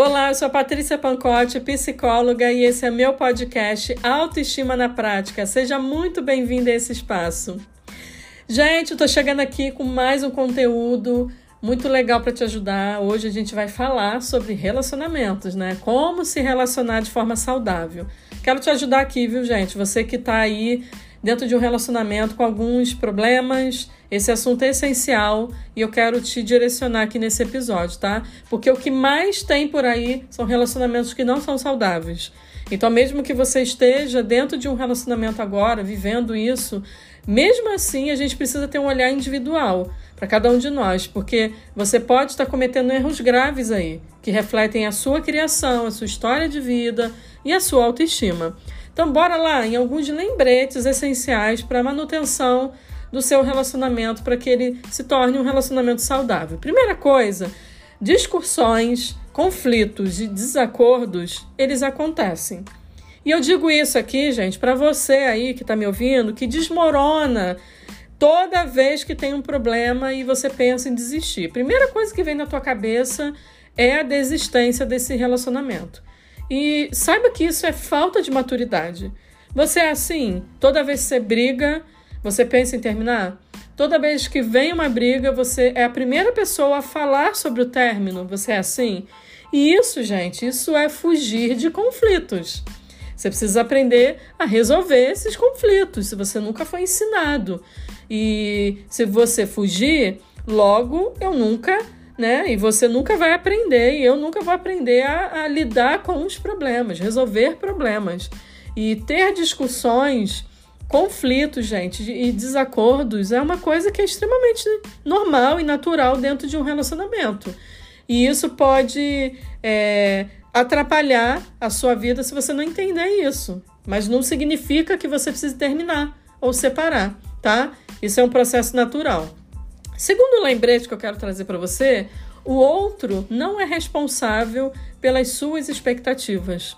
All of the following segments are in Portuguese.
Olá, eu sou Patrícia Pancotti, psicóloga, e esse é meu podcast Autoestima na Prática. Seja muito bem-vindo a esse espaço. Gente, eu tô chegando aqui com mais um conteúdo muito legal para te ajudar. Hoje a gente vai falar sobre relacionamentos, né? Como se relacionar de forma saudável. Quero te ajudar aqui, viu, gente? Você que tá aí dentro de um relacionamento com alguns problemas. Esse assunto é essencial e eu quero te direcionar aqui nesse episódio, tá? Porque o que mais tem por aí são relacionamentos que não são saudáveis. Então, mesmo que você esteja dentro de um relacionamento agora, vivendo isso, mesmo assim a gente precisa ter um olhar individual para cada um de nós, porque você pode estar cometendo erros graves aí, que refletem a sua criação, a sua história de vida e a sua autoestima. Então, bora lá em alguns lembretes essenciais para a manutenção do seu relacionamento, para que ele se torne um relacionamento saudável. Primeira coisa, discussões, conflitos e desacordos, eles acontecem. E eu digo isso aqui, gente, para você aí que está me ouvindo, que desmorona toda vez que tem um problema e você pensa em desistir. Primeira coisa que vem na tua cabeça é a desistência desse relacionamento. E saiba que isso é falta de maturidade. Você é assim, toda vez que você briga, você pensa em terminar? Toda vez que vem uma briga, você é a primeira pessoa a falar sobre o término. Você é assim? E isso, gente, isso é fugir de conflitos. Você precisa aprender a resolver esses conflitos, se você nunca foi ensinado. E se você fugir, logo eu nunca né? E você nunca vai aprender, e eu nunca vou aprender a, a lidar com os problemas, resolver problemas. E ter discussões, conflitos, gente, e desacordos é uma coisa que é extremamente normal e natural dentro de um relacionamento. E isso pode é, atrapalhar a sua vida se você não entender isso. Mas não significa que você precise terminar ou separar, tá? Isso é um processo natural. Segundo lembrete que eu quero trazer para você, o outro não é responsável pelas suas expectativas,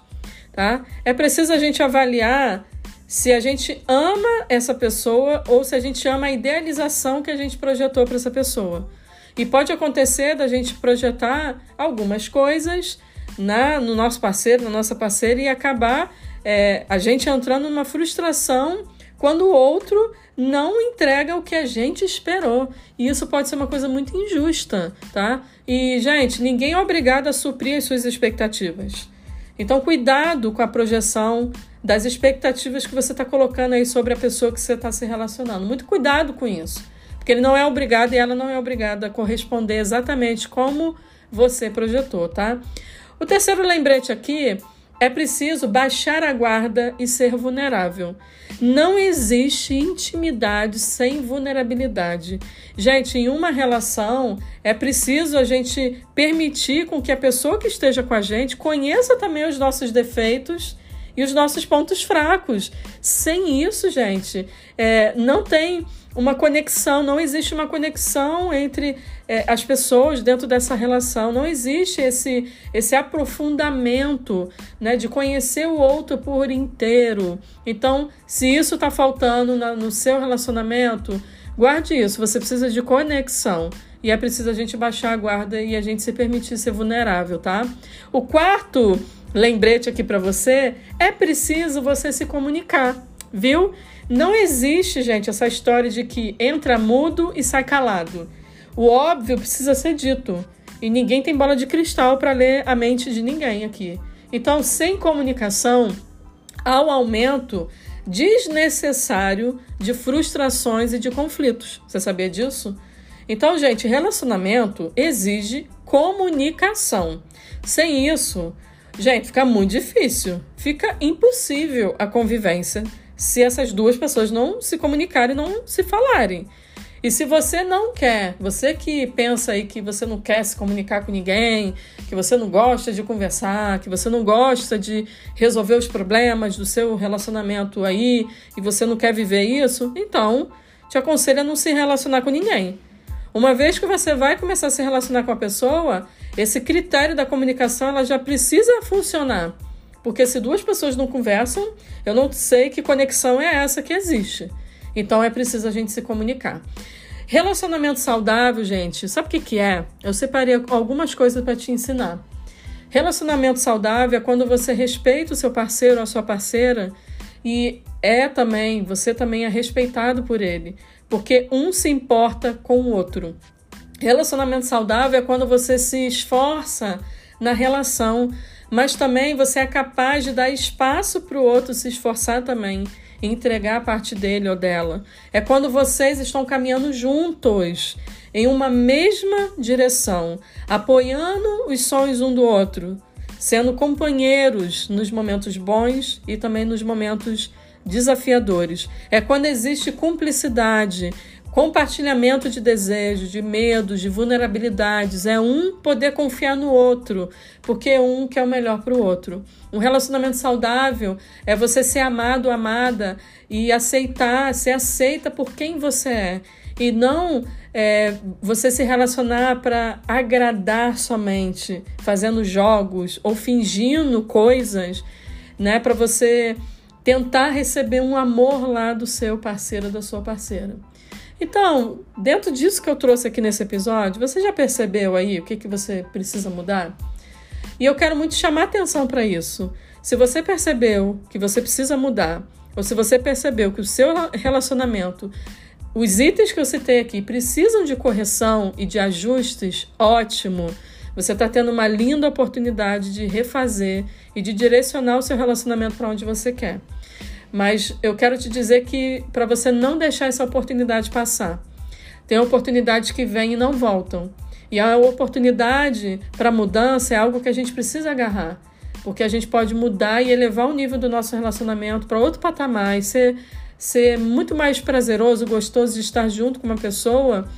tá? É preciso a gente avaliar se a gente ama essa pessoa ou se a gente ama a idealização que a gente projetou para essa pessoa. E pode acontecer da gente projetar algumas coisas na, no nosso parceiro, na nossa parceira, e acabar é, a gente entrando numa frustração quando o outro não entrega o que a gente esperou. E isso pode ser uma coisa muito injusta, tá? E, gente, ninguém é obrigado a suprir as suas expectativas. Então, cuidado com a projeção das expectativas que você está colocando aí sobre a pessoa que você está se relacionando. Muito cuidado com isso. Porque ele não é obrigado e ela não é obrigada a corresponder exatamente como você projetou, tá? O terceiro lembrete aqui é preciso baixar a guarda e ser vulnerável. Não existe intimidade sem vulnerabilidade. Gente, em uma relação é preciso a gente permitir com que a pessoa que esteja com a gente conheça também os nossos defeitos e os nossos pontos fracos. Sem isso, gente, é, não tem uma conexão, não existe uma conexão entre é, as pessoas dentro dessa relação, não existe esse, esse aprofundamento né, de conhecer o outro por inteiro. Então, se isso está faltando na, no seu relacionamento, guarde isso, você precisa de conexão. E é preciso a gente baixar a guarda e a gente se permitir ser vulnerável, tá? O quarto lembrete aqui para você, é preciso você se comunicar, viu? Não existe, gente, essa história de que entra mudo e sai calado. O óbvio precisa ser dito. E ninguém tem bola de cristal para ler a mente de ninguém aqui. Então, sem comunicação, há um aumento desnecessário de frustrações e de conflitos. Você sabia disso? Então, gente, relacionamento exige comunicação. Sem isso, Gente, fica muito difícil. Fica impossível a convivência se essas duas pessoas não se comunicarem, não se falarem. E se você não quer, você que pensa aí que você não quer se comunicar com ninguém, que você não gosta de conversar, que você não gosta de resolver os problemas do seu relacionamento aí e você não quer viver isso, então te aconselho a não se relacionar com ninguém. Uma vez que você vai começar a se relacionar com a pessoa, esse critério da comunicação ela já precisa funcionar. Porque se duas pessoas não conversam, eu não sei que conexão é essa que existe. Então é preciso a gente se comunicar. Relacionamento saudável, gente, sabe o que, que é? Eu separei algumas coisas para te ensinar. Relacionamento saudável é quando você respeita o seu parceiro ou a sua parceira e é também, você também é respeitado por ele, porque um se importa com o outro. Relacionamento saudável é quando você se esforça na relação, mas também você é capaz de dar espaço para o outro se esforçar também entregar a parte dele ou dela. É quando vocês estão caminhando juntos em uma mesma direção, apoiando os sonhos um do outro, sendo companheiros nos momentos bons e também nos momentos desafiadores. É quando existe cumplicidade, compartilhamento de desejos, de medos, de vulnerabilidades. É um poder confiar no outro, porque um quer o melhor para o outro. Um relacionamento saudável é você ser amado, amada e aceitar, ser aceita por quem você é. E não é, você se relacionar para agradar somente, fazendo jogos ou fingindo coisas, né, para você tentar receber um amor lá do seu parceiro, da sua parceira. Então, dentro disso que eu trouxe aqui nesse episódio, você já percebeu aí o que, que você precisa mudar? E eu quero muito chamar atenção para isso. Se você percebeu que você precisa mudar, ou se você percebeu que o seu relacionamento, os itens que eu citei aqui, precisam de correção e de ajustes, ótimo. Você está tendo uma linda oportunidade de refazer e de direcionar o seu relacionamento para onde você quer. Mas eu quero te dizer que para você não deixar essa oportunidade passar. Tem oportunidades que vêm e não voltam. E a oportunidade para mudança é algo que a gente precisa agarrar, porque a gente pode mudar e elevar o nível do nosso relacionamento para outro patamar e ser, ser muito mais prazeroso, gostoso de estar junto com uma pessoa.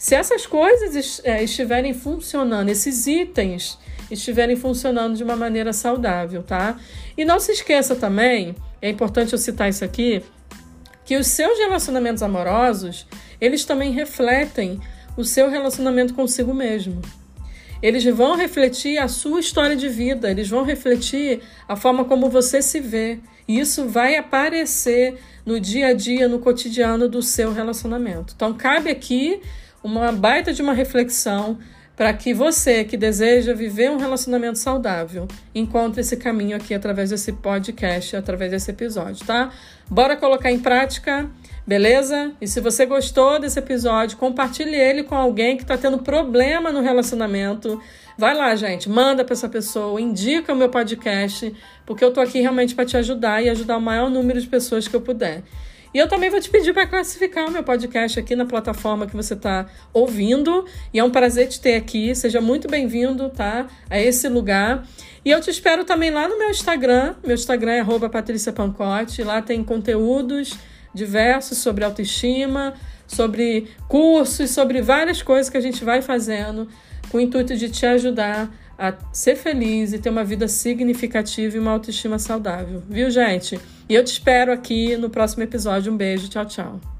Se essas coisas é, estiverem funcionando, esses itens estiverem funcionando de uma maneira saudável, tá? E não se esqueça também é importante eu citar isso aqui, que os seus relacionamentos amorosos, eles também refletem o seu relacionamento consigo mesmo. Eles vão refletir a sua história de vida, eles vão refletir a forma como você se vê. E isso vai aparecer no dia a dia, no cotidiano do seu relacionamento. Então, cabe aqui uma baita de uma reflexão para que você que deseja viver um relacionamento saudável encontre esse caminho aqui através desse podcast, através desse episódio, tá? Bora colocar em prática, beleza? E se você gostou desse episódio, compartilhe ele com alguém que está tendo problema no relacionamento. Vai lá, gente, manda para essa pessoa, indica o meu podcast, porque eu tô aqui realmente para te ajudar e ajudar o maior número de pessoas que eu puder. E eu também vou te pedir para classificar o meu podcast aqui na plataforma que você está ouvindo. E é um prazer te ter aqui. Seja muito bem-vindo, tá? A esse lugar. E eu te espero também lá no meu Instagram. Meu Instagram é patriciapancote. Lá tem conteúdos diversos sobre autoestima, sobre cursos, sobre várias coisas que a gente vai fazendo com o intuito de te ajudar a ser feliz e ter uma vida significativa e uma autoestima saudável. Viu, gente? E eu te espero aqui no próximo episódio. Um beijo. Tchau, tchau.